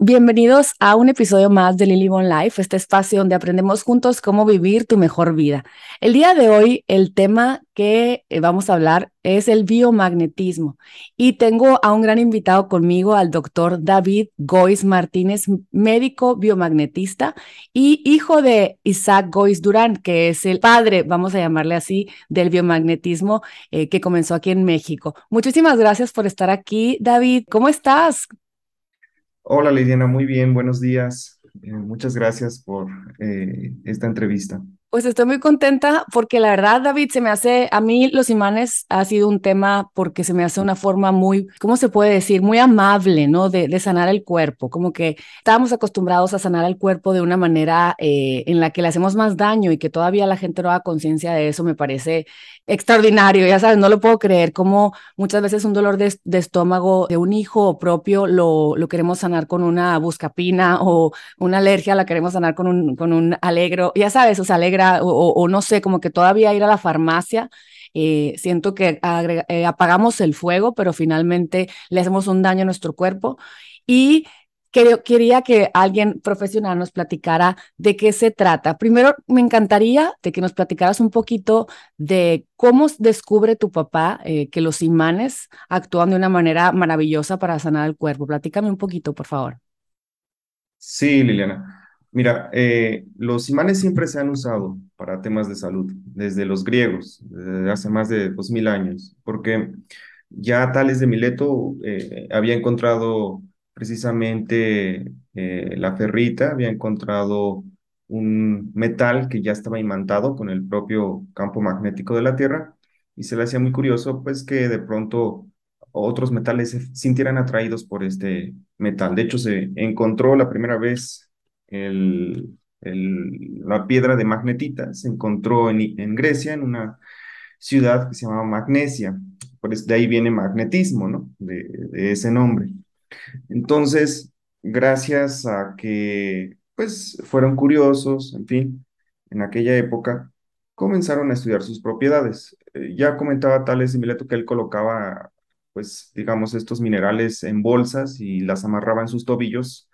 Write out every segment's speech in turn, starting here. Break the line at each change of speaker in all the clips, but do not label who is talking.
Bienvenidos a un episodio más de Lily Bon Life, este espacio donde aprendemos juntos cómo vivir tu mejor vida. El día de hoy, el tema que eh, vamos a hablar es el biomagnetismo y tengo a un gran invitado conmigo, al doctor David Gois Martínez, médico biomagnetista y hijo de Isaac Gois Durán, que es el padre, vamos a llamarle así, del biomagnetismo eh, que comenzó aquí en México. Muchísimas gracias por estar aquí, David. ¿Cómo estás?
Hola Lidiana, muy bien, buenos días. Eh, muchas gracias por eh, esta entrevista.
Pues estoy muy contenta porque la verdad, David, se me hace, a mí los imanes ha sido un tema porque se me hace una forma muy, ¿cómo se puede decir? Muy amable, ¿no? De, de sanar el cuerpo, como que estábamos acostumbrados a sanar el cuerpo de una manera eh, en la que le hacemos más daño y que todavía la gente no da conciencia de eso, me parece extraordinario, ya sabes, no lo puedo creer, como muchas veces un dolor de, de estómago de un hijo propio lo, lo queremos sanar con una buscapina o una alergia la queremos sanar con un, con un alegro, ya sabes, o sea, o, no sé, como que todavía ir a la farmacia. Eh, siento que eh, apagamos el fuego, pero finalmente le hacemos un daño a nuestro cuerpo. Y quería que alguien profesional nos platicara de qué se trata. Primero, me encantaría de que nos platicaras un poquito de cómo descubre tu papá eh, que los imanes actúan de una manera maravillosa para sanar el cuerpo. Platícame un poquito, por favor.
Sí, Liliana. Mira, eh, los imanes siempre se han usado para temas de salud, desde los griegos, desde hace más de dos mil años, porque ya Tales de Mileto eh, había encontrado precisamente eh, la ferrita, había encontrado un metal que ya estaba imantado con el propio campo magnético de la Tierra, y se le hacía muy curioso, pues, que de pronto otros metales se sintieran atraídos por este metal. De hecho, se encontró la primera vez la piedra de magnetita se encontró en, Grecia, en una ciudad que se llamaba Magnesia. Por eso de ahí viene magnetismo, ¿no? De, ese nombre. Entonces, gracias a que, pues, fueron curiosos, en fin, en aquella época, comenzaron a estudiar sus propiedades. Eh, ya comentaba Tales Mileto que él colocaba, pues, digamos, estos minerales en bolsas y las amarraba en sus tobillos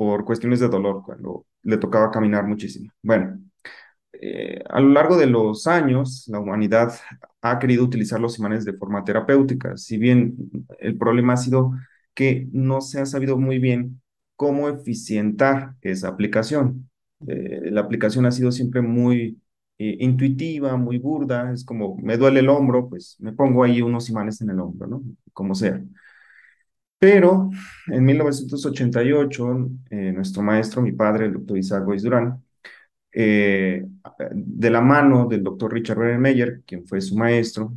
por cuestiones de dolor cuando le tocaba caminar muchísimo. Bueno, eh, a lo largo de los años, la humanidad ha querido utilizar los imanes de forma terapéutica, si bien el problema ha sido que no se ha sabido muy bien cómo eficientar esa aplicación. Eh, la aplicación ha sido siempre muy eh, intuitiva, muy burda, es como me duele el hombro, pues me pongo ahí unos imanes en el hombro, ¿no? Como sea. Pero en 1988, eh, nuestro maestro, mi padre, el doctor Isaac Goiz Durán, eh, de la mano del doctor Richard Meyer, quien fue su maestro,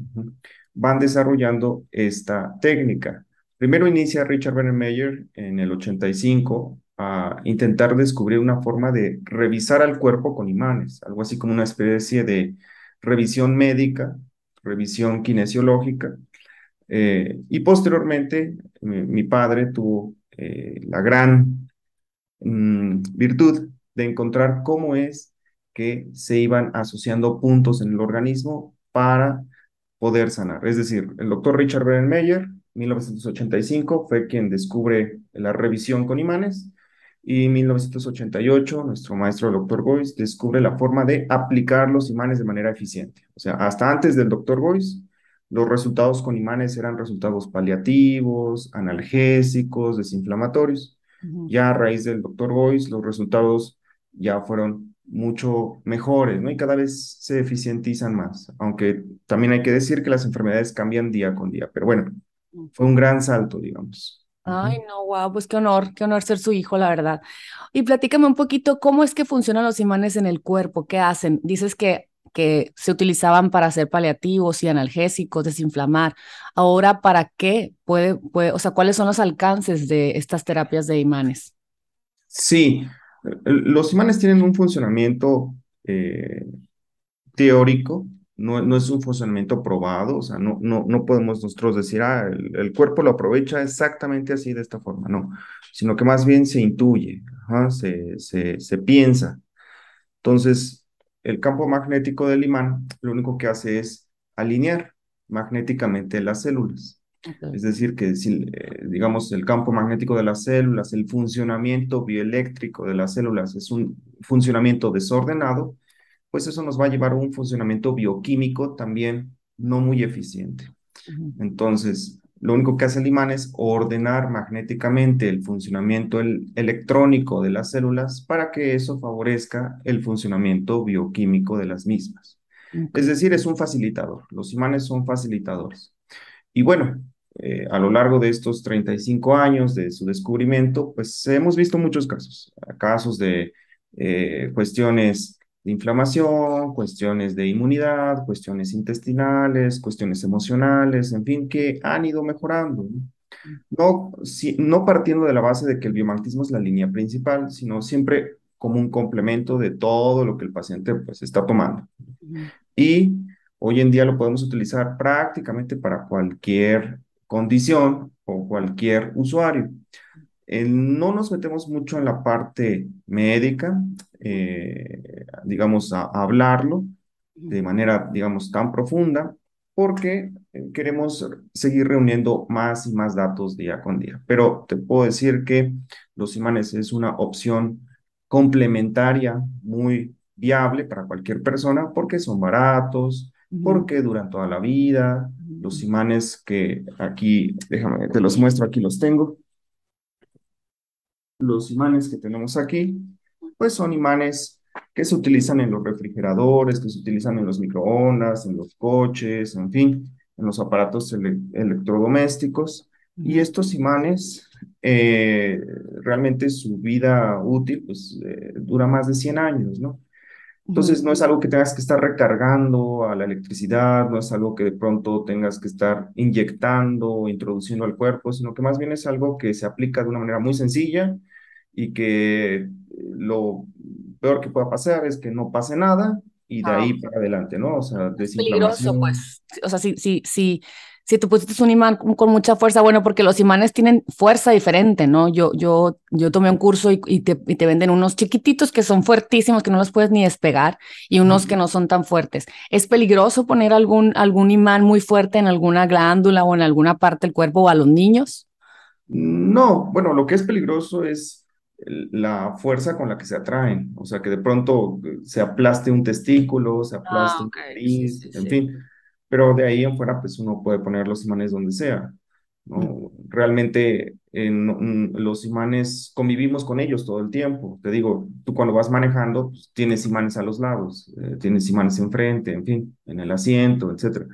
van desarrollando esta técnica. Primero inicia Richard Meyer en el 85 a intentar descubrir una forma de revisar al cuerpo con imanes, algo así como una especie de revisión médica, revisión kinesiológica, eh, y posteriormente, mi, padre tuvo eh, la gran mm, virtud de encontrar cómo es que se iban asociando puntos en el organismo para poder sanar. Es decir, el doctor Richard Brennemeyer, 1985, fue quien descubre la revisión con imanes y en 1988 nuestro maestro el doctor Boyce descubre la forma de aplicar los imanes de manera eficiente. O sea, hasta antes del doctor Boyce, los resultados con imanes eran resultados paliativos, analgésicos, desinflamatorios. Ya a raíz del doctor Boyce, los resultados ya fueron mucho mejores, ¿no? Y cada vez se eficientizan más, aunque también hay que decir que las enfermedades cambian día con día, pero bueno, fue un gran salto, digamos.
Ay, no, wow, pues qué honor, qué honor ser su hijo, la verdad. Y platícame un poquito cómo es que funcionan los imanes en el cuerpo, qué hacen. Dices que que se utilizaban para hacer paliativos y analgésicos, desinflamar. Ahora, ¿para qué puede, puede, o sea, cuáles son los alcances de estas terapias de imanes?
Sí, los imanes tienen un funcionamiento eh, teórico, no, no, es un funcionamiento probado, o sea, no, no, no podemos nosotros decir, ah, el, cuerpo lo aprovecha exactamente así de esta forma, no, sino que más bien se intuye, se, se, se piensa. Entonces, el campo magnético del imán lo único que hace es alinear magnéticamente las células. Es decir, que si, eh, digamos, el campo magnético de las células, el funcionamiento bioeléctrico de las células es un funcionamiento desordenado, pues eso nos va a llevar a un funcionamiento bioquímico también no muy eficiente. Entonces, lo único que hace el imán es ordenar magnéticamente el funcionamiento electrónico de las células para que eso favorezca el funcionamiento bioquímico de las mismas. Es decir, es un facilitador. Los imanes son facilitadores. Y bueno, eh, a lo largo de estos 35 años de su descubrimiento, pues hemos visto muchos casos, casos de eh, cuestiones de inflamación, cuestiones de inmunidad, cuestiones intestinales, cuestiones emocionales, en fin, que han ido mejorando. No, no partiendo de la base de que el biomagnetismo es la línea principal, sino siempre como un complemento de todo lo que el paciente pues está tomando. Y hoy en día lo podemos utilizar prácticamente para cualquier condición o cualquier usuario. No nos metemos mucho en la parte médica, eh, digamos, a, hablarlo de manera, digamos, tan profunda, porque eh, queremos seguir reuniendo más y más datos día con día. Pero te puedo decir que los imanes es una opción complementaria muy viable para cualquier persona porque son baratos, porque duran toda la vida. Los imanes que aquí, déjame, te los muestro, aquí los tengo. Los imanes que tenemos aquí pues son imanes que se utilizan en los refrigeradores, que se utilizan en los microondas, en los coches, en fin, en los aparatos electrodomésticos. Y estos imanes, eh, realmente su vida útil, pues eh, dura más de 100 años, ¿no? Entonces no es algo que tengas que estar recargando a la electricidad, no es algo que de pronto tengas que estar inyectando o introduciendo al cuerpo, sino que más bien es algo que se aplica de una manera muy sencilla y que lo peor que pueda pasar es que no pase nada y de ahí para adelante, ¿no? O sea,
desinflamación. Peligroso, pues. O sea, si, si, si, si tú pusiste un imán con mucha fuerza, bueno, porque los imanes tienen fuerza diferente, ¿no? Yo, yo, yo tomé un curso y, y, te, y te venden unos chiquititos que son fuertísimos, que no los puedes ni despegar, y unos que no son tan fuertes. ¿Es peligroso poner algún, algún imán muy fuerte en alguna glándula o en alguna parte del cuerpo o a los niños?
No, bueno, lo que es peligroso es la fuerza con la que se atraen, o sea, que de pronto se aplaste un testículo, se aplaste ah, un nariz, en fin, pero de ahí en fuera pues uno puede poner los imanes donde sea, ¿no? Realmente en, los imanes convivimos con ellos todo el tiempo, te digo, tú cuando vas manejando pues, tienes imanes a los lados, eh, tienes imanes enfrente, en fin, en el asiento, etcétera,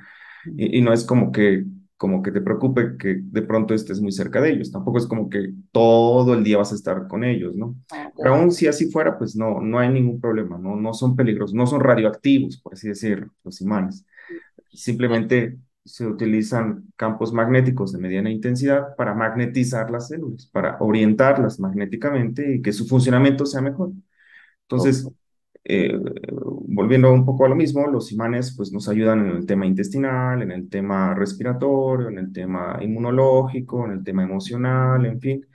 y no es como que como que te preocupe que de pronto estés muy cerca de ellos. Tampoco es como que todo el día vas a estar con ellos, ¿no? Pero aún si así fuera, pues no, no hay ningún problema, ¿no? No son peligrosos, no son radioactivos, por así decirlo, los imanes. Simplemente se utilizan campos magnéticos de mediana intensidad para magnetizar las células, para orientarlas magnéticamente y que su funcionamiento sea mejor. Entonces, eh, volviendo un poco a lo mismo, los imanes pues, nos ayudan en el tema intestinal, en el tema respiratorio, en el tema inmunológico, en el tema emocional, en fin,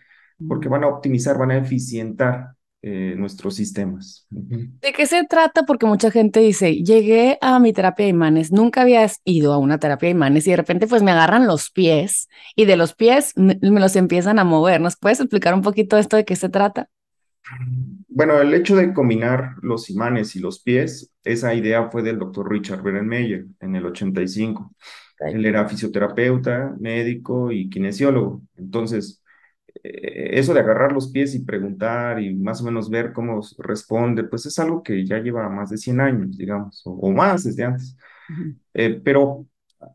porque van a optimizar, van a eficientar eh, nuestros sistemas.
¿De qué se trata? Porque mucha gente dice, llegué a mi terapia de imanes, nunca habías ido a una terapia de imanes y de repente pues me agarran los pies y de los pies me, me los empiezan a mover. ¿Nos puedes explicar un poquito esto de qué se trata?
Bueno, el hecho de combinar los imanes y los pies, esa idea fue del doctor Richard Berenmeyer en el 85. Él era fisioterapeuta, médico y kinesiólogo. Entonces, eh, eso de agarrar los pies y preguntar y más o menos ver cómo responde, pues es algo que ya lleva más de 100 años, digamos, o, más desde antes. Eh, pero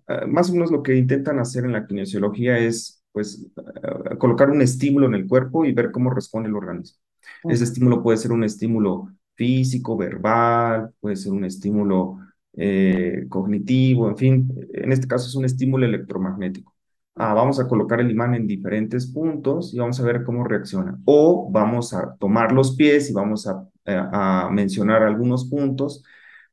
ah, más o menos lo que intentan hacer en la kinesiología es, pues, colocar un estímulo en el cuerpo y ver cómo responde el organismo. Ese estímulo puede ser un estímulo físico, verbal, puede ser un estímulo eh, cognitivo, en fin, en este caso es un estímulo electromagnético. Ah, vamos a colocar el imán en diferentes puntos y vamos a ver cómo reacciona. O vamos a tomar los pies y vamos a, eh, mencionar algunos puntos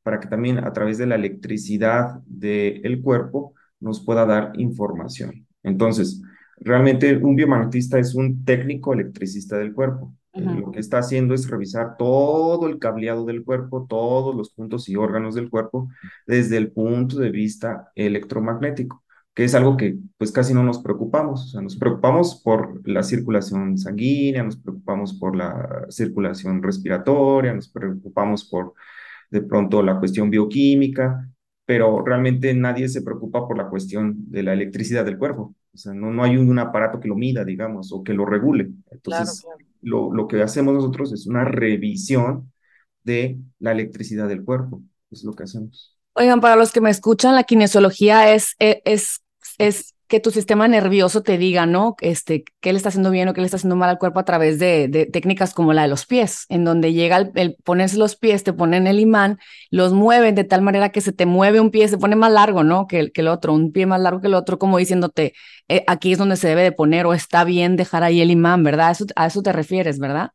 para que también a través de la electricidad del cuerpo nos pueda dar información. Entonces, realmente un biomagnetista es un técnico electricista del cuerpo. Lo que está haciendo es revisar todo el cableado del cuerpo, todos los puntos y órganos del cuerpo desde el punto de vista electromagnético. que es algo que pues casi no nos preocupamos. O sea, nos preocupamos por la circulación sanguínea, nos preocupamos por la circulación respiratoria, nos preocupamos por de pronto la cuestión bioquímica, pero realmente nadie se preocupa por la cuestión de la electricidad del cuerpo. O sea, no, no hay un, aparato que lo mida, digamos, o que lo regule. Entonces, Lo, lo que hacemos nosotros es una revisión de la electricidad del cuerpo. Es lo que hacemos.
Oigan, para los que me escuchan, la kinesiología es, es, es que tu sistema nervioso te diga, ¿no? Este, qué le está haciendo bien o qué le está haciendo mal al cuerpo a través de, de técnicas como la de los pies, en donde llega el, el, ponerse los pies, te ponen el imán, los mueven de tal manera que se te mueve un pie, se pone más largo, ¿no? Que, que el otro, un pie más largo que el otro, como diciéndote, eh, aquí es donde se debe de poner o está bien dejar ahí el imán, ¿verdad? Eso, a eso te refieres, ¿verdad?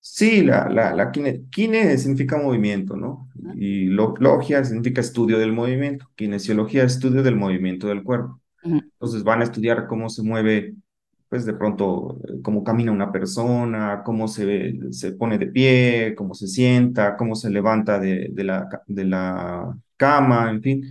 Sí, la, la, la kine, kine significa movimiento, ¿no? Y logia significa estudio del movimiento. Kinesiología, estudio del movimiento del cuerpo. Entonces van a estudiar cómo se mueve, pues de pronto, cómo camina una persona, cómo se, se pone de pie, cómo se sienta, cómo se levanta de, de, la, de la cama, en fin.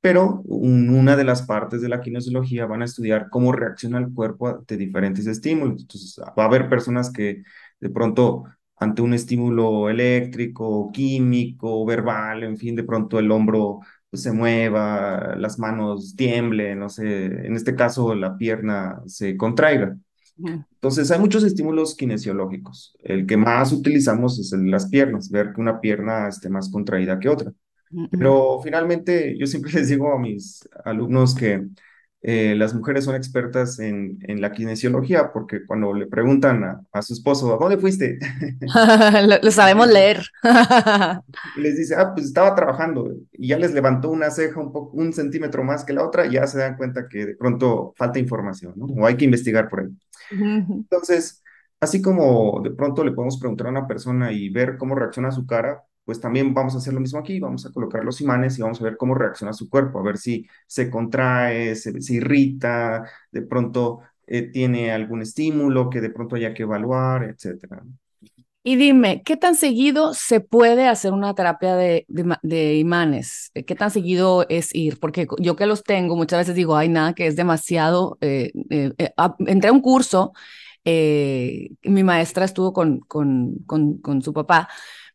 Pero una de las partes de la kinesiología van a estudiar cómo reacciona el cuerpo ante diferentes estímulos. Entonces va a haber personas que de pronto ante un estímulo eléctrico, químico, verbal, en fin, de pronto el hombro se mueva, las manos tiemblen, no sé, en este caso la pierna se contraiga. Entonces hay muchos estímulos kinesiológicos. El que más utilizamos es el las piernas, ver que una pierna esté más contraída que otra. Pero finalmente yo siempre les digo a mis alumnos que eh, las mujeres son expertas en, en, la kinesiología porque cuando le preguntan a, a su esposo, ¿a dónde fuiste?
lo, sabemos leer.
les dice, ah, pues estaba trabajando y ya les levantó una ceja un, poco, un centímetro más que la otra, y ya se dan cuenta que de pronto falta información, ¿no? O hay que investigar por ahí. Entonces, así como de pronto le podemos preguntar a una persona y ver cómo reacciona su cara, pues también vamos a hacer lo mismo aquí, vamos a colocar los imanes y vamos a ver cómo reacciona su cuerpo, a ver si se contrae, se, se irrita, de pronto eh, tiene algún estímulo que de pronto haya que evaluar, etcétera.
Y dime, ¿qué tan seguido se puede hacer una terapia de, de, imanes? ¿Qué tan seguido es ir? Porque yo que los tengo, muchas veces digo, ay, nada, que es demasiado. Eh, eh, eh, entré a un curso, mi maestra estuvo con, con, con su papá,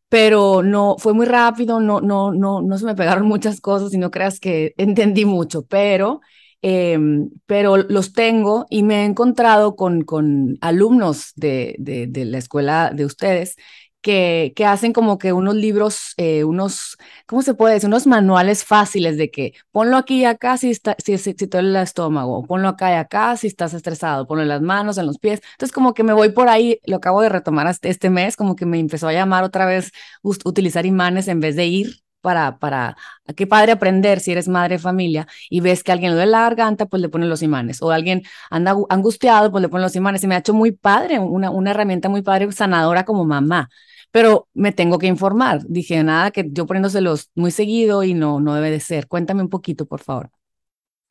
pero no, fue muy rápido, no, no, no, no se me pegaron muchas cosas y no creas que entendí mucho, pero, eh, pero los tengo y me he encontrado con, con alumnos de, de la escuela de ustedes que, que hacen como que unos libros, eh, unos, ¿cómo se puede decir? Unos manuales fáciles de que ponlo aquí y acá si, está, si, si, el estómago, ponlo acá y acá si estás estresado, ponlo en las manos, en los pies. Entonces como que me voy por ahí, lo acabo de retomar este mes, como que me empezó a llamar otra vez utilizar imanes en vez de ir para, para, qué padre aprender si eres madre de familia y ves que alguien lo de la garganta, pues le ponen los imanes, o alguien anda angustiado, pues le ponen los imanes, y me ha hecho muy padre, una, una herramienta muy padre, sanadora como mamá pero me tengo que informar. Dije, nada, que yo poniéndoselos muy seguido y no, no debe de ser. Cuéntame un poquito, por favor.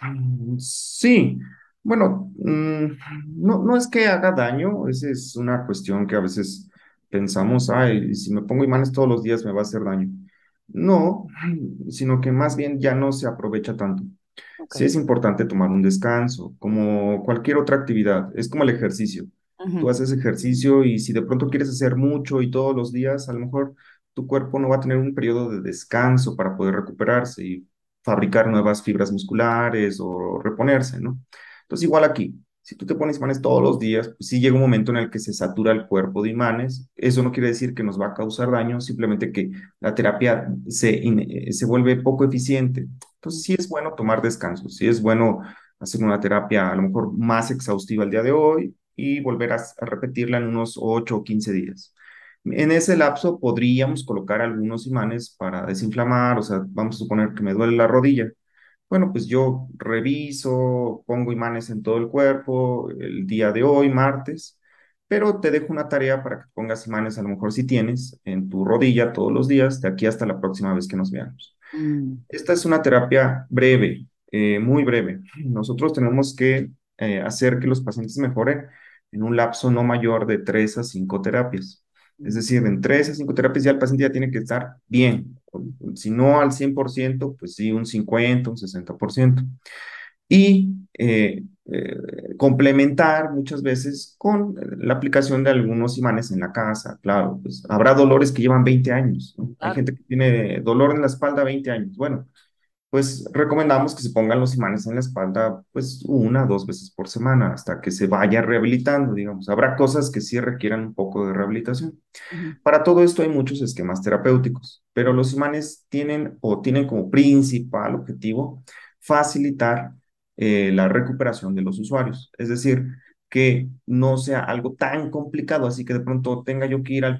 Mm, sí, bueno, mm, no, no es que haga daño, esa es una cuestión que a veces pensamos, ay, si me pongo imanes todos los días me va a hacer daño. No, sino que más bien ya no se aprovecha tanto. Okay. Sí es importante tomar un descanso, como cualquier otra actividad, es como el ejercicio. Tú haces ejercicio y si de pronto quieres hacer mucho y todos los días, a lo mejor tu cuerpo no va a tener un periodo de descanso para poder recuperarse y fabricar nuevas fibras musculares o reponerse, ¿no? Entonces, igual aquí, si tú te pones imanes todos los días, pues sí llega un momento en el que se satura el cuerpo de imanes. Eso no quiere decir que nos va a causar daño, simplemente que la terapia se, se vuelve poco eficiente. Entonces, sí es bueno tomar descansos, sí es bueno hacer una terapia a lo mejor más exhaustiva el día de hoy, y volver a, a, repetirla en unos 8 o 15 días. En ese lapso podríamos colocar algunos imanes para desinflamar, o sea, vamos a suponer que me duele la rodilla. Bueno, pues yo reviso, pongo imanes en todo el cuerpo el día de hoy, martes, pero te dejo una tarea para que pongas imanes, a lo mejor si tienes, en tu rodilla todos los días, de aquí hasta la próxima vez que nos veamos. Mm. Esta es una terapia breve, eh, muy breve. Nosotros tenemos que eh, hacer que los pacientes mejoren en un lapso no mayor de 3 a 5 terapias. Es decir, en 3 a 5 terapias ya el paciente ya tiene que estar bien. Si no al 100%, pues sí, un 50, un 60%. y eh, eh, complementar muchas veces con la aplicación de algunos imanes en la casa. Claro, pues habrá dolores que llevan 20 años. Hay gente que tiene dolor en la espalda 20 años. Bueno, pues recomendamos que se pongan los imanes en la espalda pues una, dos veces por semana hasta que se vaya rehabilitando, digamos. Habrá cosas que sí requieran un poco de rehabilitación. Para todo esto hay muchos esquemas terapéuticos, pero los imanes tienen o tienen como principal objetivo facilitar eh, la recuperación de los usuarios. Es decir, que no sea algo tan complicado, así que de pronto tenga yo que ir al,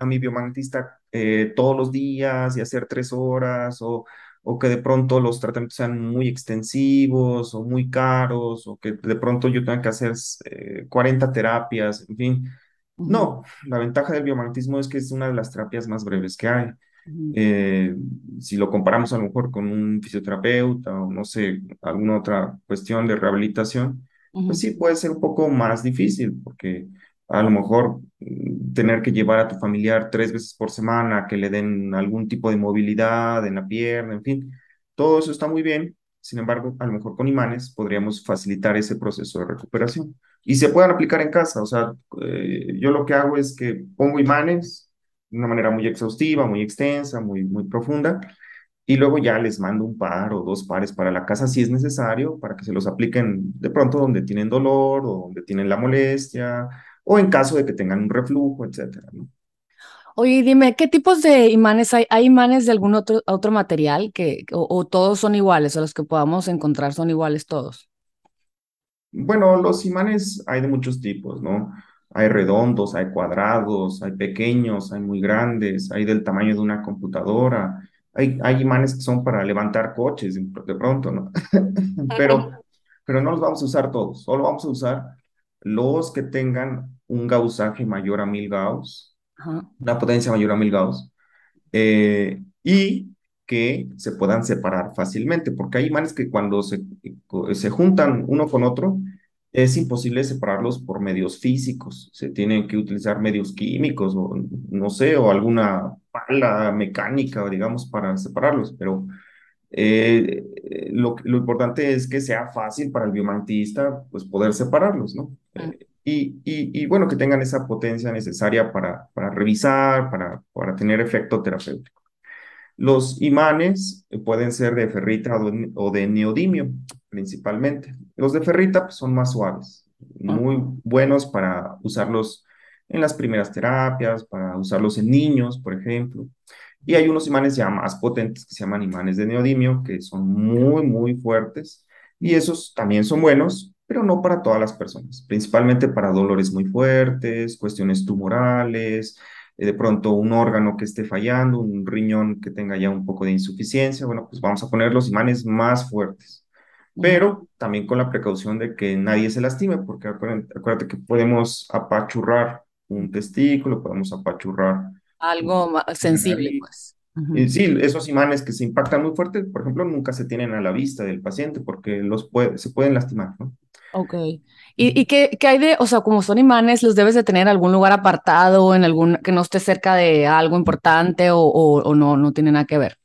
a mi biomagnetista eh, todos los días y hacer tres horas o o que de pronto los tratamientos sean muy extensivos o muy caros, o que de pronto yo tenga que hacer 40 eh, terapias, en fin. No, la ventaja del biomagnetismo es que es una de las terapias más breves que hay. Eh, si lo comparamos a lo mejor con un fisioterapeuta o no sé, alguna otra cuestión de rehabilitación, pues sí puede ser un poco más difícil porque a lo mejor mm, tener que llevar a tu familiar tres veces por semana, que le den algún tipo de movilidad en la pierna, en fin, todo eso está muy bien. Sin embargo, a lo mejor con imanes podríamos facilitar ese proceso de recuperación. Y se puedan aplicar en casa. O sea, eh, yo lo que hago es que pongo imanes de una manera muy exhaustiva, muy extensa, muy, muy profunda, y luego ya les mando un par o dos pares para la casa si es necesario, para que se los apliquen de pronto donde tienen dolor o donde tienen la molestia o en caso de que tengan un reflujo, etcétera, ¿no?
Oye, dime, ¿qué tipos de imanes hay? ¿Hay imanes de algún otro, otro material que, o, todos son iguales, o los que podamos encontrar son iguales todos?
Bueno, los imanes hay de muchos tipos, ¿no? Hay redondos, hay cuadrados, hay pequeños, hay muy grandes, hay del tamaño de una computadora. Hay, hay imanes que son para levantar coches de pronto, ¿no? pero, pero no los vamos a usar todos, solo vamos a usar los que tengan un gausaje mayor a 1000 Gauss, una potencia mayor a 1000 Gauss, eh, y que se puedan separar fácilmente, porque hay imanes que cuando se, se juntan uno con otro, es imposible separarlos por medios físicos, se tienen que utilizar medios químicos o no sé, o alguna pala mecánica, digamos, para separarlos, pero eh, lo, lo, importante es que sea fácil para el biomantista pues, poder separarlos, ¿no? Eh, y, y, y, bueno, que tengan esa potencia necesaria para, para revisar, para, para tener efecto terapéutico. Los imanes pueden ser de ferrita o de, neodimio, principalmente. Los de ferrita pues, son más suaves, ah. muy buenos para usarlos en las primeras terapias, para usarlos en niños, por ejemplo. Y hay unos imanes ya más potentes que se llaman imanes de neodimio, que son muy, muy fuertes. Y esos también son buenos, pero no para todas las personas, principalmente para dolores muy fuertes, cuestiones tumorales, eh, de pronto un órgano que esté fallando, un riñón que tenga ya un poco de insuficiencia. Bueno, pues vamos a poner los imanes más fuertes pero también con la precaución de que nadie se lastime, porque acuérdate, que podemos apachurrar un testículo, podemos apachurrar
algo más sensible, pues.
Sí, esos imanes que se impactan muy fuerte, por ejemplo, nunca se tienen a la vista del paciente porque los puede, se pueden lastimar, ¿no?
Ok. ¿Y, y qué, qué, hay de, o sea, como son imanes, los debes de tener en algún lugar apartado, en algún, que no esté cerca de algo importante o, o, no, no tiene nada que ver?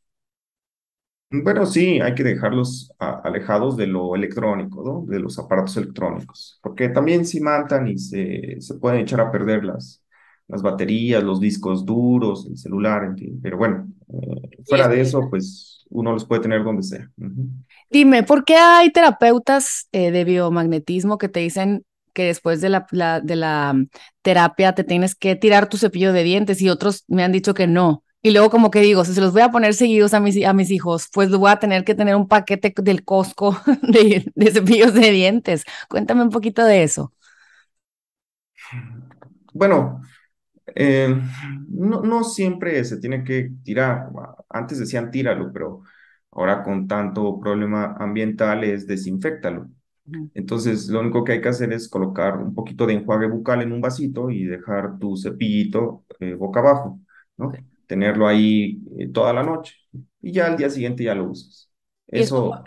Bueno, sí, hay que dejarlos alejados de lo electrónico, ¿no? De los aparatos electrónicos, porque también se imantan y se, se pueden echar a perder las, las baterías, los discos duros, el celular, en fin. Pero bueno, eh, fuera de eso, pues uno los puede tener donde sea.
Dime, ¿por qué hay terapeutas eh, de biomagnetismo que te dicen que después de la, de la mm, terapia te tienes que tirar tu cepillo de dientes y otros me han dicho que no? Y luego como que digo, si se los voy a poner seguidos a mis, a mis hijos, pues voy a tener que tener un paquete del Costco de, de cepillos de dientes. Cuéntame un poquito de eso.
Bueno, eh, no, no siempre se tiene que tirar. Antes decían tíralo, pero ahora con tanto problema ambiental es desinfectalo. Entonces, lo único que hay que hacer es colocar un poquito de enjuague bucal en un vasito y dejar tu cepillito eh, boca abajo, ¿no? Tenerlo ahí eh, toda la noche y ya al día siguiente ya lo usas. Eso,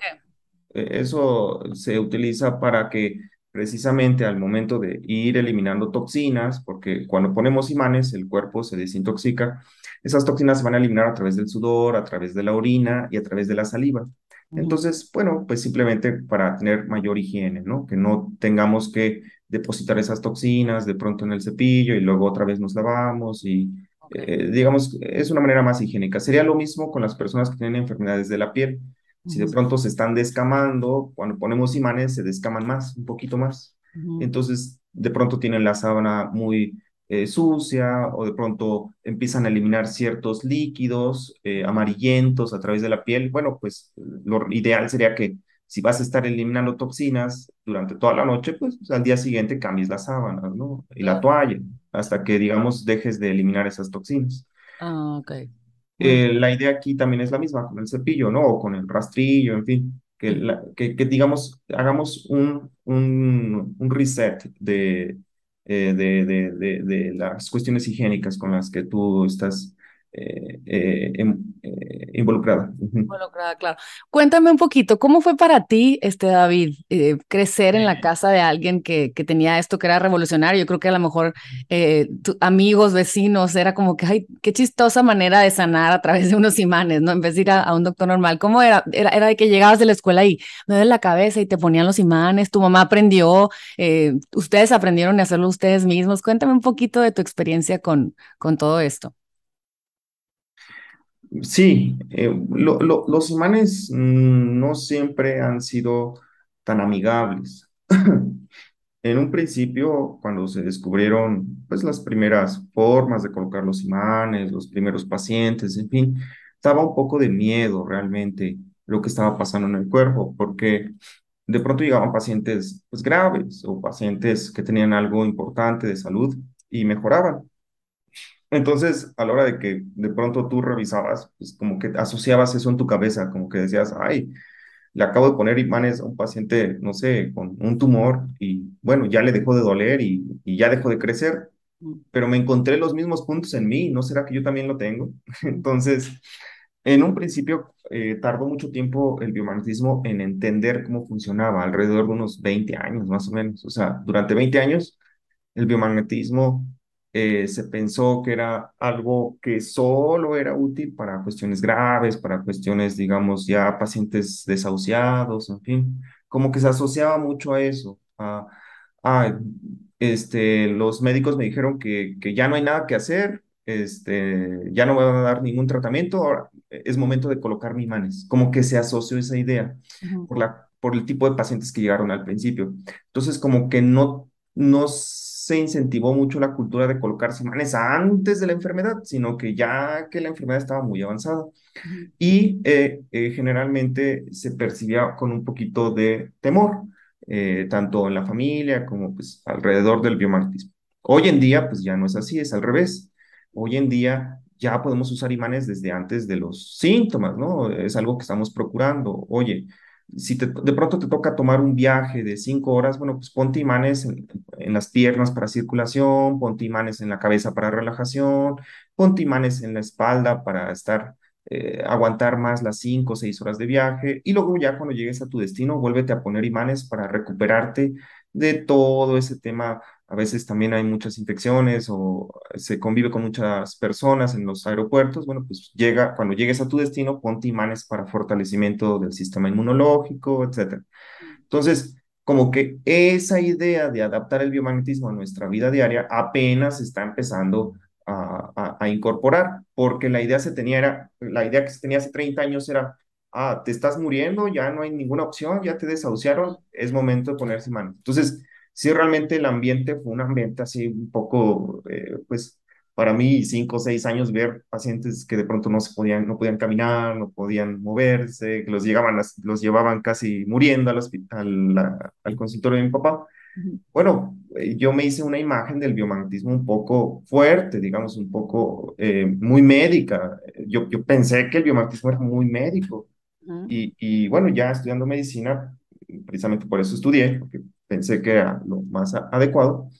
eso se utiliza para que precisamente al momento de ir eliminando toxinas, porque cuando ponemos imanes el cuerpo se desintoxica, esas toxinas se van a eliminar a través del sudor, a través de la orina y a través de la saliva. Entonces, bueno, pues simplemente para tener mayor higiene, ¿no? Que no tengamos que depositar esas toxinas de pronto en el cepillo y luego otra vez nos lavamos y, eh, digamos, es una manera más higiénica. Sería lo mismo con las personas que tienen enfermedades de la piel. Si de pronto se están descamando, cuando ponemos imanes se descaman más, un poquito más. Entonces, de pronto tienen la sábana muy eh, sucia o de pronto empiezan a eliminar ciertos líquidos eh, amarillentos a través de la piel. Bueno, pues lo ideal sería que si vas a estar eliminando toxinas durante toda la noche, pues al día siguiente cambies las sábanas, ¿no? Y la toalla, hasta que, digamos, dejes de eliminar esas toxinas.
Ah, ok.
Eh, la idea aquí también es la misma con el cepillo, ¿no? O con el rastrillo, en fin, que, la- que, que, digamos, hagamos un, un, un reset de, eh, de, de, de, de las cuestiones higiénicas con las que tú estás eh, eh, em- eh, involucrada.
Involucrada, claro. Cuéntame un poquito, ¿cómo fue para ti, este David, crecer en la casa de alguien que, que tenía esto que era revolucionario? Yo creo que a lo mejor tu- amigos, vecinos, era como que, ay, qué chistosa manera de sanar a través de unos imanes, ¿no? En vez de ir a, a un doctor normal. ¿Cómo era? era? Era de que llegabas de la escuela y me duele la cabeza y te ponían los imanes, tu mamá aprendió, ustedes aprendieron a hacerlo ustedes mismos. Cuéntame un poquito de tu experiencia con, con todo esto.
Sí, eh, lo- lo- los imanes mm, no siempre han sido tan amigables. En un principio, cuando se descubrieron pues las primeras formas de colocar los imanes, los primeros pacientes, en fin, estaba un poco de miedo realmente lo que estaba pasando en el cuerpo, porque de pronto llegaban pacientes pues graves o pacientes que tenían algo importante de salud y mejoraban. Entonces, a la hora de que de pronto tú revisabas, pues como que asociabas eso en tu cabeza, como que decías, ay, le acabo de poner imanes a un paciente, no sé, con un tumor y bueno, ya le dejó de doler y, y ya dejó de crecer, pero me encontré los mismos puntos en mí, ¿no será que yo también lo tengo? Entonces, en un principio eh, tardó mucho tiempo el biomagnetismo en entender cómo funcionaba, alrededor de unos 20 años más o menos. O sea, durante 20 años el biomagnetismo eh, se pensó que era algo que solo era útil para cuestiones graves, para cuestiones, digamos, ya pacientes desahuciados, en fin, como que se asociaba mucho a eso. A, a, este, los médicos me dijeron que, que ya no hay nada que hacer, este, ya no me van a dar ningún tratamiento, ahora es momento de colocar imanes. Como que se asoció esa idea por la, por el tipo de pacientes que llegaron al principio. Entonces, como que no no se incentivó mucho la cultura de colocarse imanes antes de la enfermedad, sino que ya que la enfermedad estaba muy avanzada. Y eh, eh, generalmente se percibía con un poquito de temor, eh, tanto en la familia como pues, alrededor del biomagnetismo. Hoy en día, pues ya no es así, es al revés. Hoy en día ya podemos usar imanes desde antes de los síntomas, ¿no? Es algo que estamos procurando. Oye, si te- de pronto te toca tomar un viaje de cinco horas, bueno, pues ponte imanes en, las piernas para circulación, ponte imanes en la cabeza para relajación, ponte imanes en la espalda para estar, eh, aguantar más las cinco o seis horas de viaje y luego ya cuando llegues a tu destino, vuélvete a poner imanes para recuperarte de todo ese tema. A veces también hay muchas infecciones o se convive con muchas personas en los aeropuertos. Bueno, pues llega, cuando llegues a tu destino, ponte imanes para fortalecimiento del sistema inmunológico, etcétera. Entonces, como que esa idea de adaptar el biomagnetismo a nuestra vida diaria apenas está empezando a, a- a incorporar, porque la idea se tenía era, la idea que se tenía hace 30 años era, ah, te estás muriendo, ya no hay ninguna opción, ya te desahuciaron, es momento de ponerse mano. Entonces, sí, realmente el ambiente fue un ambiente así un poco, eh, pues, para mí, cinco o seis años, ver pacientes que de pronto no se podían, no podían caminar, no podían moverse, que los llegaban, los llevaban casi muriendo al hospital, al consultorio de mi papá. Bueno, eh, yo me hice una imagen del biomagnetismo un poco fuerte, digamos, un poco eh, muy médica. Yo, yo pensé que el biomagnetismo era muy médico. Y, y bueno, ya estudiando medicina, precisamente por eso estudié, porque pensé que era lo más adecuado.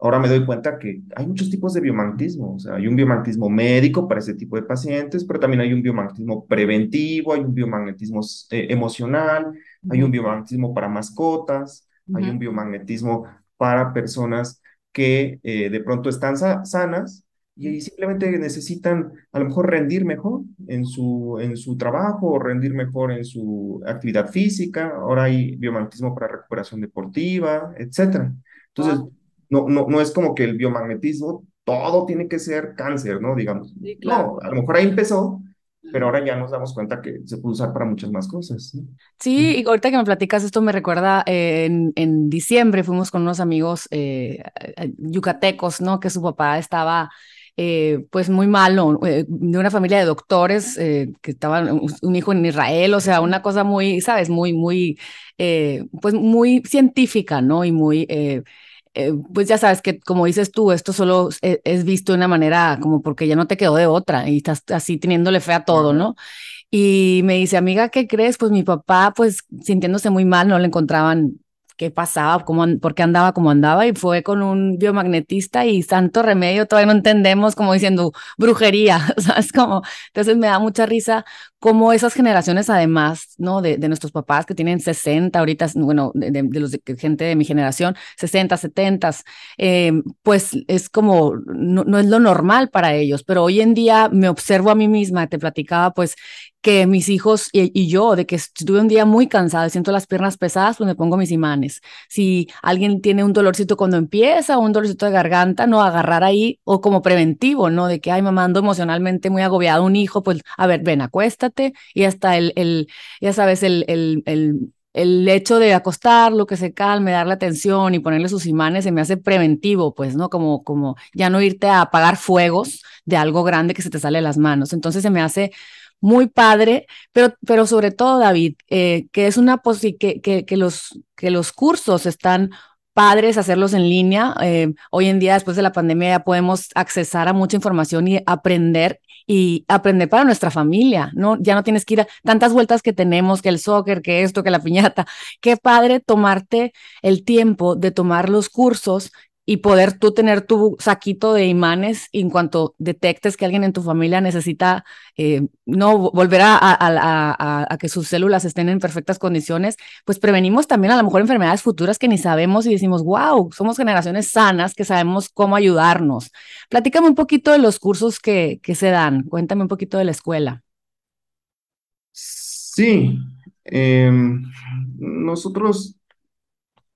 Ahora me doy cuenta que hay muchos tipos de biomagnetismo. O sea, hay un biomagnetismo médico para ese tipo de pacientes, pero también hay un biomagnetismo preventivo, hay un biomagnetismo eh, emocional, hay un biomagnetismo para mascotas, hay un biomagnetismo para personas que eh, de pronto están sa- sanas y simplemente necesitan a lo mejor rendir mejor en su, en su trabajo o rendir mejor en su actividad física. Ahora hay biomagnetismo para recuperación deportiva, etcétera. Entonces,
Wow.
no, no, no es como que el biomagnetismo todo tiene que ser cáncer, ¿no? Digamos,
Sí, claro.
no, a lo mejor ahí empezó, pero ahora ya nos damos cuenta que se puede usar para muchas más cosas, ¿no?
Sí, y ahorita que me platicas esto me recuerda eh, en, en diciembre fuimos con unos amigos eh, yucatecos, ¿no? Que su papá estaba eh, pues muy malo, eh, de una familia de doctores eh, que estaban un, hijo en Israel, o sea, una cosa muy, ¿sabes? Muy, muy, eh, pues muy científica, ¿no? Y muy, eh, pues ya sabes que como dices tú, esto solo es, es visto de una manera como porque ya no te quedó de otra y estás así teniéndole fe a todo. ¿no? Y me dice, amiga, ¿qué crees? Pues mi papá, pues sintiéndose muy mal, no le encontraban qué pasaba, cómo, por qué andaba como andaba, y fue con un biomagnetista y santo remedio, todavía no entendemos, como diciendo brujería, ¿sabes? Como, entonces me da mucha risa cómo esas generaciones, además, ¿no? De, de nuestros papás que tienen 60 ahorita, bueno, de, de- de los gente de mi generación, 60, 70, eh, pues es como, no, no es lo normal para ellos, pero hoy en día me observo a mí misma, te platicaba, pues que mis hijos y, y, yo, de que estuve un día muy cansada, siento las piernas pesadas, pues me pongo mis imanes. Si alguien tiene un dolorcito cuando empieza o un dolorcito de garganta, no agarrar ahí o como preventivo, ¿no? De que, ay, mamá, ando emocionalmente muy agobiado un hijo, pues, a ver, ven, acuéstate y hasta el, el ya sabes, el, el, el el hecho de acostarlo, que se calme, darle atención y ponerle sus imanes se me hace preventivo, pues, ¿no? Como, como ya no irte a apagar fuegos de algo grande que se te sale de las manos. Entonces se me hace muy padre, pero, pero sobre todo, David, eh, que es una posi que, que, los, que los cursos están padres hacerlos en línea. Eh, hoy en día, después de la pandemia, ya podemos accesar a mucha información y aprender y aprender para nuestra familia, ¿no? Ya no tienes que ir a tantas vueltas que tenemos, que el soccer, que esto, que la piñata. Qué padre tomarte el tiempo de tomar los cursos y poder tú tener tu saquito de imanes en cuanto detectes que alguien en tu familia necesita eh, no volver a, a, a, a, que sus células estén en perfectas condiciones, pues prevenimos también a lo mejor enfermedades futuras que ni sabemos y decimos, wow, somos generaciones sanas que sabemos cómo ayudarnos. Platícame un poquito de los cursos que, que se dan, cuéntame un poquito de la escuela.
Sí, eh, nosotros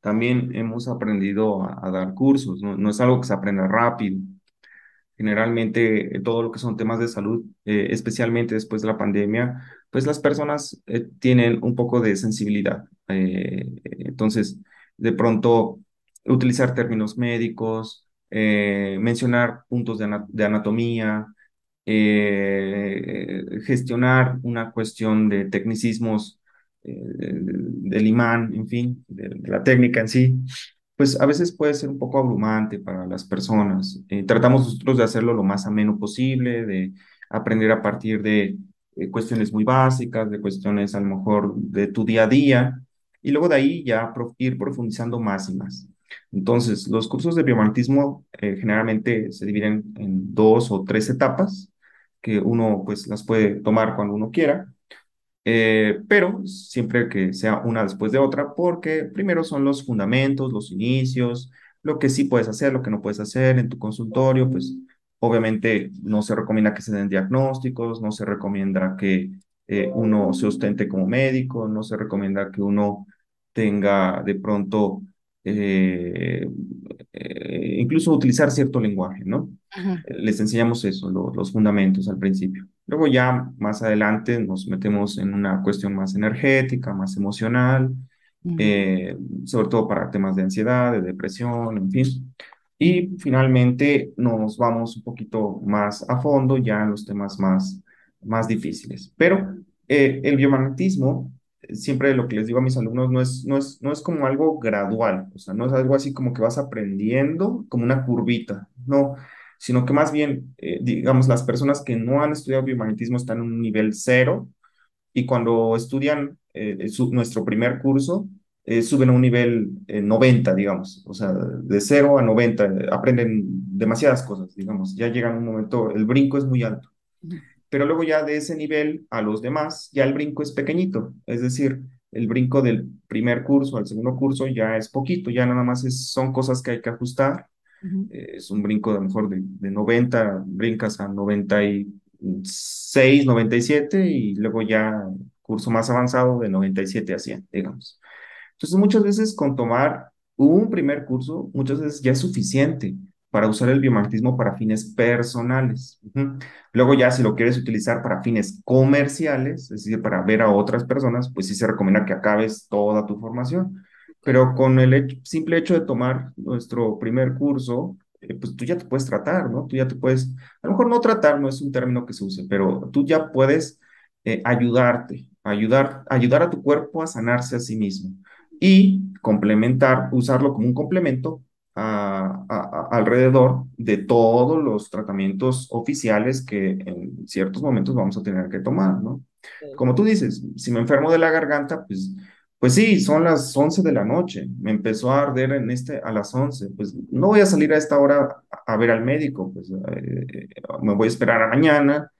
también hemos aprendido a, dar cursos, ¿no? es algo que se aprenda rápido. Generalmente, eh, todo lo que son temas de salud, eh, especialmente después de la pandemia, pues las personas eh, tienen un poco de sensibilidad. Entonces, de pronto, utilizar términos médicos, mencionar puntos de, ana- de anatomía, gestionar una cuestión de tecnicismos del imán, en fin, de, la técnica en sí pues a veces puede ser un poco abrumante para las personas. Eh, tratamos nosotros de hacerlo lo más ameno posible, de aprender a partir de eh, cuestiones muy básicas, de cuestiones a lo mejor de tu día a día, y luego de ahí ya ir profundizando más y más. Entonces, los cursos de biomagnetismo eh, generalmente se dividen en dos o tres etapas, que uno pues las puede tomar cuando uno quiera. Eh, pero siempre que sea una después de otra, porque primero son los fundamentos, los inicios, lo que sí puedes hacer, lo que no puedes hacer en tu consultorio, pues obviamente no se recomienda que se den diagnósticos, no se recomienda que eh, uno se ostente como médico, no se recomienda que uno tenga de pronto eh, eh, incluso utilizar cierto lenguaje, ¿no? Les enseñamos eso, lo, los fundamentos al principio. Luego ya más adelante nos metemos en una cuestión más energética, más emocional, eh, sobre todo para temas de ansiedad, de depresión, en fin. Y finalmente nos vamos un poquito más a fondo ya en los temas más, más difíciles. Pero eh, el biomagnetismo, siempre lo que les digo a mis alumnos, no es, no, es, no es como algo gradual, o sea, no es algo así como que vas aprendiendo como una curvita, no, sino que más bien, eh, digamos, las personas que no han estudiado biomagnetismo están en un nivel cero y cuando estudian eh, su, nuestro primer curso, eh, suben a un nivel 90, digamos, o sea, de 0 a 90, aprenden demasiadas cosas, digamos, ya llegan un momento, el brinco es muy alto. Pero luego ya de ese nivel a los demás, ya el brinco es pequeñito, es decir, el brinco del primer curso al segundo curso ya es poquito, ya nada más es, son cosas que hay que ajustar. Es un brinco de a lo mejor de, de 90, brincas a 96, 97 y luego ya curso más avanzado de 97 a 100, digamos. Entonces, muchas veces con tomar un primer curso, muchas veces ya es suficiente para usar el biomagnetismo para fines personales. Luego ya si lo quieres utilizar para fines comerciales, es decir, para ver a otras personas, pues sí se recomienda que acabes toda tu formación. Pero con el simple hecho de tomar nuestro primer curso, eh, pues tú ya te puedes tratar, ¿no? Tú ya te puedes, a lo mejor no tratar no es un término que se use, pero tú ya puedes eh, ayudarte, ayudar, ayudar a tu cuerpo a sanarse a sí mismo y complementar, usarlo como un complemento alrededor de todos los tratamientos oficiales que en ciertos momentos vamos a tener que tomar, ¿no? Como tú dices, si me enfermo de la garganta, pues, pues sí, son las 11 de la noche, me empezó a arder en este a las 11, pues no voy a salir a esta hora a, ver al médico, pues eh, eh, me voy a esperar a mañana,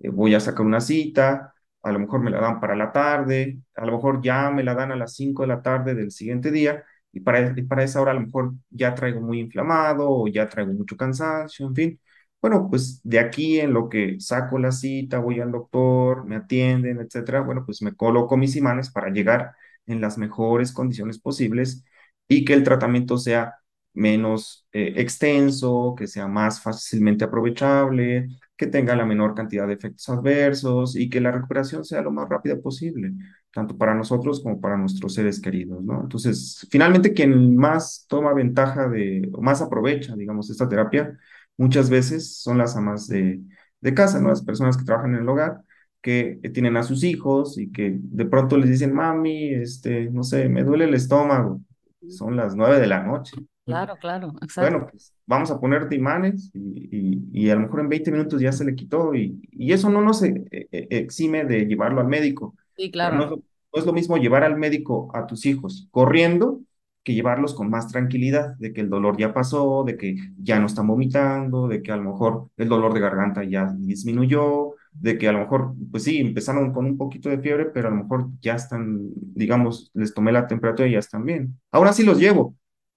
eh, voy a sacar una cita, a lo mejor me la dan para la tarde, a lo mejor ya me la dan a las 5 de la tarde del siguiente día, y para, para esa hora a lo mejor ya traigo muy inflamado o ya traigo mucho cansancio, en fin. Bueno, pues de aquí en lo que saco la cita, voy al doctor, me atienden, etcétera, bueno, pues me coloco mis imanes para llegar en las mejores condiciones posibles y que el tratamiento sea menos eh, extenso, que sea más fácilmente aprovechable, que tenga la menor cantidad de efectos adversos y que la recuperación sea lo más rápida posible tanto para nosotros como para nuestros seres queridos, ¿no? Entonces, finalmente, quien más toma ventaja de, o más aprovecha, digamos, esta terapia, muchas veces son las amas de, de casa, ¿no? Las personas que trabajan en el hogar, que tienen a sus hijos y que de pronto les dicen, mami, este, no sé, me duele el estómago, son las nueve de la noche.
Claro, claro, exacto.
Bueno, pues vamos a ponerte imanes y, y, a lo mejor en 20 minutos ya se le quitó y, y eso no nos e, e, exime de llevarlo al médico
Sí, claro.
No, es lo mismo llevar al médico a tus hijos corriendo que llevarlos con más tranquilidad, de que el dolor ya pasó, de que ya no están vomitando, de que a lo mejor el dolor de garganta ya disminuyó, de que a lo mejor, pues sí, empezaron con un poquito de fiebre, pero a lo mejor ya están, digamos, les tomé la temperatura y ya están bien. Ahora sí los llevo,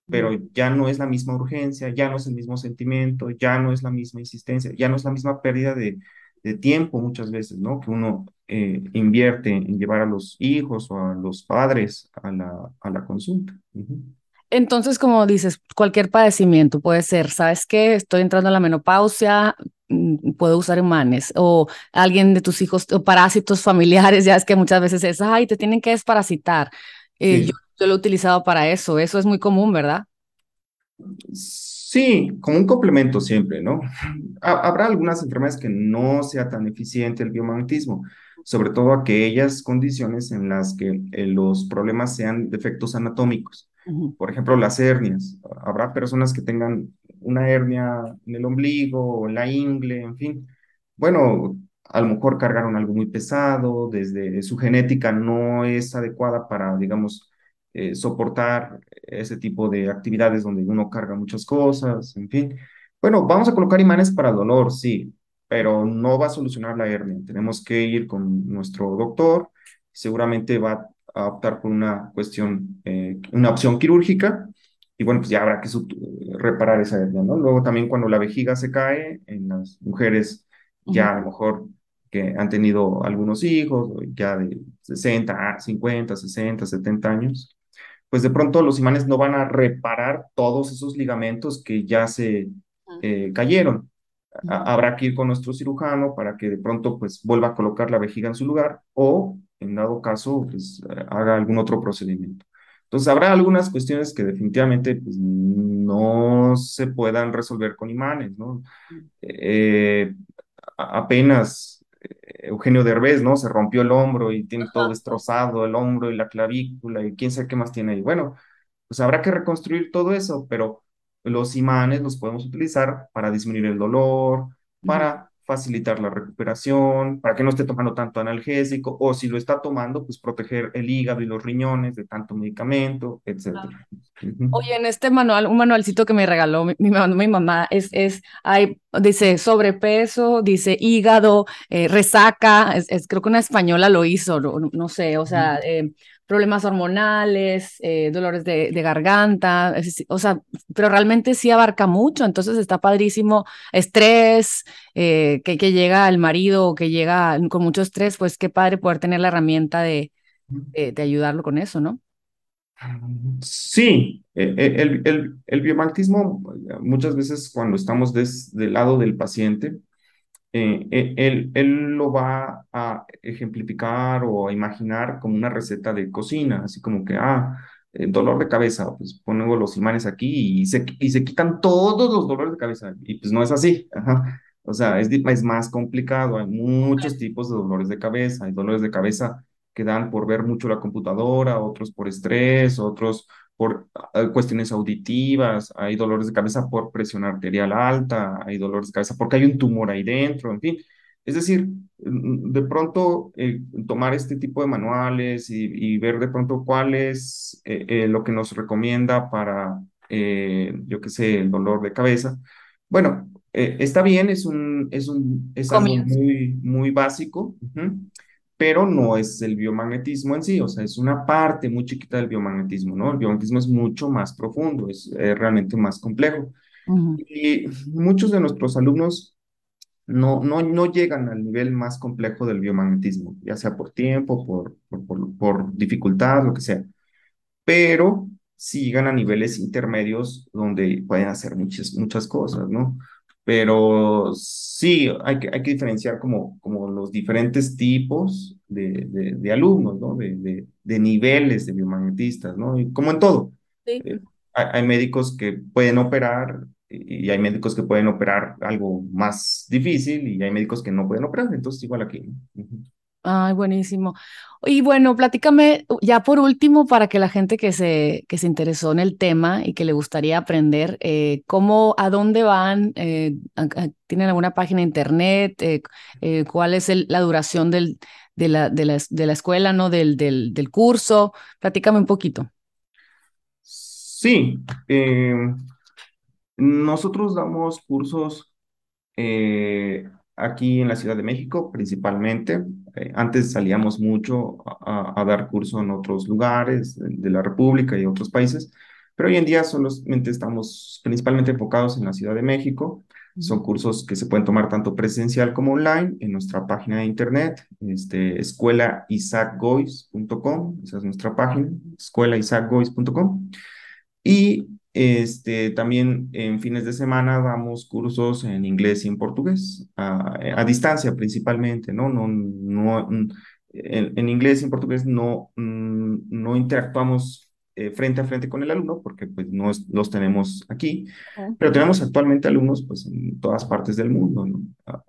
pero ya no es la misma urgencia, ya no es el mismo sentimiento, ya no es la misma insistencia, ya no es la misma pérdida de, de tiempo muchas veces, ¿no? Que uno eh, invierte en llevar a los hijos o a los padres a la, a la consulta.
Entonces, como dices, cualquier padecimiento puede ser, ¿sabes qué? Estoy entrando a la menopausia, mm, puedo usar imanes, o alguien de tus hijos, o parásitos familiares, ya es que muchas veces es, ay, te tienen que desparasitar. Eh, yo, yo, lo he utilizado para eso, eso es muy común, ¿verdad?
Sí, como un complemento siempre, ¿no? Habrá algunas enfermedades que no sea tan eficiente el biomagnetismo, sobre todo aquellas condiciones en las que eh, los problemas sean defectos anatómicos. Por ejemplo, las hernias. Habrá personas que tengan una hernia en el ombligo, en la ingle, en fin. Bueno, a lo mejor cargaron algo muy pesado, desde su genética no es adecuada para, digamos, eh, soportar ese tipo de actividades donde uno carga muchas cosas, en fin. Bueno, vamos a colocar imanes para dolor, sí, pero no va a solucionar la hernia. Tenemos que ir con nuestro doctor, seguramente va a optar por una cuestión, eh, una opción quirúrgica, y bueno, pues ya habrá que reparar esa hernia, ¿no? Luego también cuando la vejiga se cae en las mujeres, ya a lo mejor que han tenido algunos hijos, ya de 60, 50, 60, 70 años, pues de pronto los imanes no van a reparar todos esos ligamentos que ya se eh, cayeron. habrá que ir con nuestro cirujano para que de pronto pues vuelva a colocar la vejiga en su lugar o en dado caso pues haga algún otro procedimiento. Entonces habrá algunas cuestiones que definitivamente pues, no se puedan resolver con imanes, ¿no? Eh, apenas Eugenio Derbez, ¿no? Se rompió el hombro y tiene todo destrozado, el hombro y la clavícula y quién sabe qué más tiene ahí. Bueno, pues habrá que reconstruir todo eso, pero los imanes los podemos utilizar para disminuir el dolor, para facilitar la recuperación, para que no esté tomando tanto analgésico, o si lo está tomando, pues proteger el hígado y los riñones de tanto medicamento, etcétera.
Oye, en este manual, un manualcito que me regaló mi, mi, mamá, es, es, hay, dice sobrepeso, dice hígado, eh, resaca, es, creo que una española lo hizo, no, no sé, o sea, eh, problemas hormonales, eh, dolores de, garganta, o sea, pero realmente sí abarca mucho, entonces está padrísimo, estrés, eh, que, llega el marido que llega con mucho estrés, pues qué padre poder tener la herramienta de, de, ayudarlo con eso, ¿no?
Sí, eh, el, el, el biomagnetismo muchas veces cuando estamos del lado del paciente, eh, él, él, lo va a ejemplificar o a imaginar como una receta de cocina, así como que, ah, dolor de cabeza, pues pongo los imanes aquí y se, y se quitan todos los dolores de cabeza, y pues no es así, O sea, es, es más complicado, hay muchos tipos de dolores de cabeza, hay dolores de cabeza que dan por ver mucho la computadora, otros por estrés, otros por cuestiones auditivas, hay dolores de cabeza por presión arterial alta, hay dolores de cabeza porque hay un tumor ahí dentro, en fin. Es decir, mm, de pronto eh, tomar este tipo de manuales y, ver de pronto cuál es eh, eh, lo que nos recomienda para, yo qué sé, el dolor de cabeza. Bueno, está bien, es, un, es, un, es algo muy, muy básico pero no es el biomagnetismo en sí, o sea, es una parte muy chiquita del biomagnetismo, ¿no? El biomagnetismo es mucho más profundo, es, realmente más complejo. Y muchos de nuestros alumnos no, no, no llegan al nivel más complejo del biomagnetismo, ya sea por tiempo, por, por, por, dificultad, lo que sea, pero sí llegan a niveles intermedios donde pueden hacer muchas, muchas cosas, ¿no? Pero sí, hay que, hay que diferenciar como, como los diferentes tipos de, de, alumnos, ¿no? De, de, niveles de biomagnetistas, ¿no? Y como en todo. Eh, hay, médicos que pueden operar y hay médicos que pueden operar algo más difícil y hay médicos que no pueden operar, entonces igual aquí.
Ay, buenísimo. Y bueno, platícame ya por último para que la gente que se, que se interesó en el tema y que le gustaría aprender, eh, cómo, a dónde van, eh, tienen alguna página de internet, eh, cuál es la duración de, la, de, la, de la escuela, ¿no? Del, del, del curso. Platícame un poquito.
Sí, nosotros damos cursos aquí en la Ciudad de México principalmente. Eh, antes salíamos mucho a, dar curso en otros lugares de la República y otros países, pero hoy en día solamente estamos principalmente enfocados en la Ciudad de México. Son cursos que se pueden tomar tanto presencial como online en nuestra página de internet, este, escuelaisacgois.com, esa es nuestra página, escuelaisacgois.com. Y este, también en fines de semana damos cursos en inglés y en portugués, a, distancia principalmente, ¿no? no, no en, inglés y en portugués no, mm, no interactuamos eh, frente a frente con el alumno porque pues no los tenemos aquí, pero tenemos actualmente alumnos pues en todas partes del mundo, ¿no?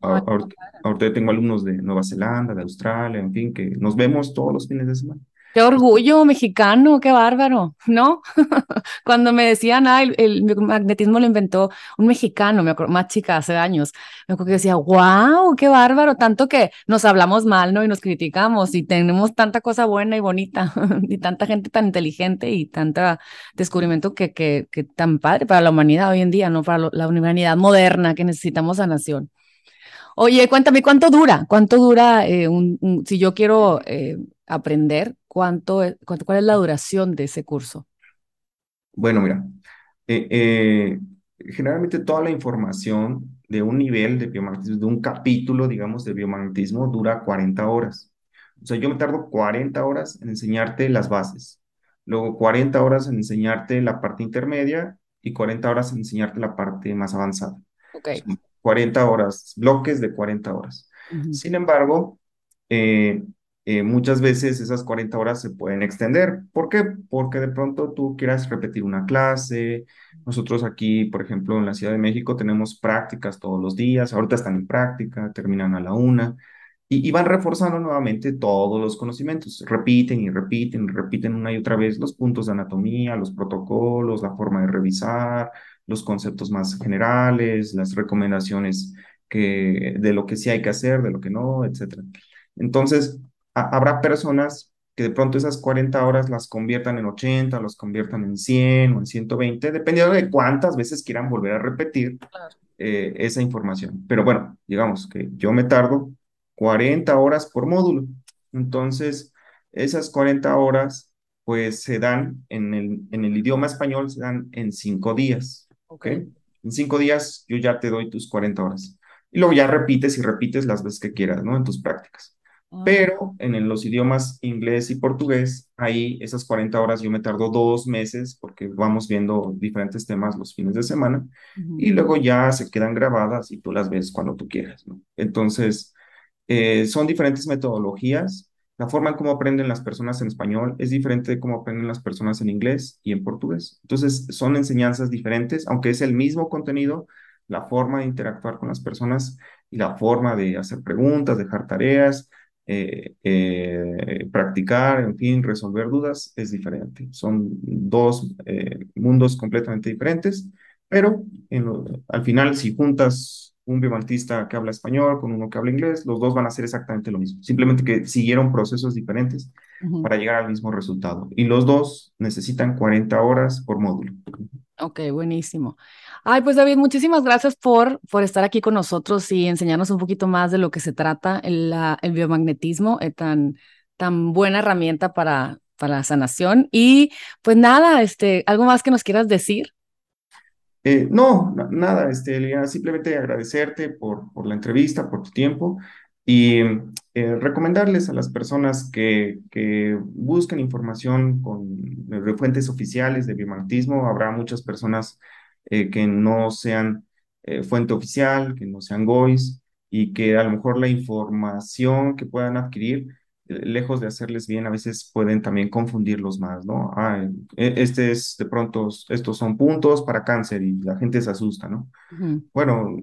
ahorita, ahorita tengo alumnos de Nueva Zelanda, de Australia, en fin, que nos vemos todos los fines de semana.
Qué orgullo mexicano, qué bárbaro, ¿no? Cuando me decían, ah, el, magnetismo lo inventó un mexicano, me acuerdo, más chica, hace años, me acuerdo que decía, wow, qué bárbaro, tanto que nos hablamos mal, ¿no? Y nos criticamos y tenemos tanta cosa buena y bonita y tanta gente tan inteligente y tanta descubrimiento que, que, que tan padre para la humanidad hoy en día, ¿no? Para la humanidad moderna que necesitamos a nación. Oye, cuéntame, ¿cuánto dura? ¿Cuánto dura eh, un, si yo quiero eh, aprender? ¿Cuánto, cuánto, ¿Cuál es la duración de ese curso?
Bueno, mira, eh, generalmente toda la información de un nivel de biomagnetismo, de un capítulo, digamos, de biomagnetismo, dura 40 horas. O sea, yo me tardo 40 horas en enseñarte las bases, luego 40 horas en enseñarte la parte intermedia y 40 horas en enseñarte la parte más avanzada.
Ok.
40 horas, bloques de 40 horas. Sin embargo, eh, eh, muchas veces esas 40 horas se pueden extender. ¿Por qué? Porque de pronto tú quieras repetir una clase. Nosotros aquí, por ejemplo, en la Ciudad de México tenemos prácticas todos los días. Ahorita están en práctica, terminan a la una. Y, y van reforzando nuevamente todos los conocimientos. Repiten y repiten y repiten una y otra vez los puntos de anatomía, los protocolos, la forma de revisar, los conceptos más generales, las recomendaciones que, de lo que sí hay que hacer, de lo que no, etc. Entonces, habrá personas que de pronto esas 40 horas las conviertan en 80, las conviertan en 100 o en 120, dependiendo de cuántas veces quieran volver a repetir eh, esa información. Pero bueno, digamos que yo me tardo 40 horas por módulo. Entonces, esas 40 horas pues se dan en el, en el idioma español, se dan en cinco días. ¿Ok? En cinco días yo ya te doy tus 40 horas. Y luego ya repites y repites las veces que quieras, ¿no? En tus prácticas. Ah. Pero en los idiomas inglés y portugués, ahí esas 40 horas yo me tardo dos meses porque vamos viendo diferentes temas los fines de semana y luego ya se quedan grabadas y tú las ves cuando tú quieras, ¿no? Entonces, eh, son diferentes metodologías. La forma en cómo aprenden las personas en español es diferente de cómo aprenden las personas en inglés y en portugués. Entonces, son enseñanzas diferentes, aunque es el mismo contenido, la forma de interactuar con las personas y la forma de hacer preguntas, dejar tareas, eh, eh, practicar, en fin, resolver dudas es diferente. Son dos eh, mundos completamente diferentes, pero al final si juntas un biomaltista que habla español con uno que habla inglés, los dos van a hacer exactamente lo mismo, simplemente que siguieron procesos diferentes para llegar al mismo resultado. Y los dos necesitan 40 horas por módulo.
Ok, buenísimo. Ay, pues David, muchísimas gracias por, por estar aquí con nosotros y enseñarnos un poquito más de lo que se trata el, el biomagnetismo, eh, tan, tan buena herramienta para, para la sanación. Y pues nada, este, ¿algo más que nos quieras decir?
Eh, no, nada, este, simplemente agradecerte por, por la entrevista, por tu tiempo y eh, recomendarles a las personas que, que busquen información con eh, fuentes oficiales de biomagnetismo. Habrá muchas personas eh, que no sean fuente oficial, que no sean GOIS y que a lo mejor la información que puedan adquirir, lejos de hacerles bien, a veces pueden también confundirlos más, ¿no? Ah, este es de pronto, estos son puntos para cáncer y la gente se asusta, ¿no? Bueno,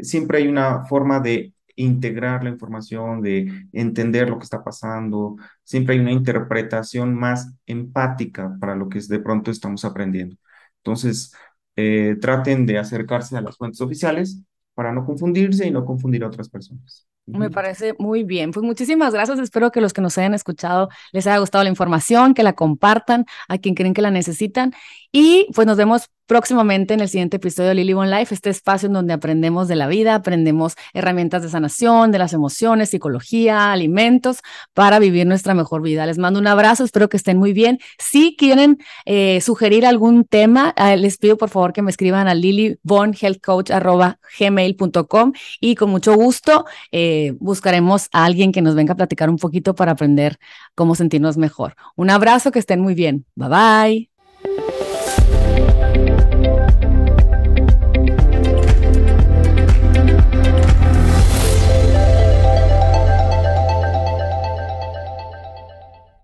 siempre hay una forma de integrar la información, de entender lo que está pasando. Siempre hay una interpretación más empática para lo que de pronto estamos aprendiendo. Entonces, eh, traten de acercarse a las fuentes oficiales para no confundirse y no confundir a otras personas.
Me parece muy bien. Pues muchísimas gracias. Espero que los que nos hayan escuchado les haya gustado la información, que la compartan a quien creen que la necesitan. Y pues nos vemos próximamente en el siguiente episodio de Lily One Life, este espacio en donde aprendemos de la vida, aprendemos herramientas de sanación, de las emociones, psicología, alimentos para vivir nuestra mejor vida. Les mando un abrazo, espero que estén muy bien. Si quieren eh, sugerir algún tema, eh, les pido por favor que me escriban a lilyvonhealthcoach.gmail.com y con mucho gusto eh, buscaremos a alguien que nos venga a platicar un poquito para aprender cómo sentirnos mejor. Un abrazo, que estén muy bien. Bye bye.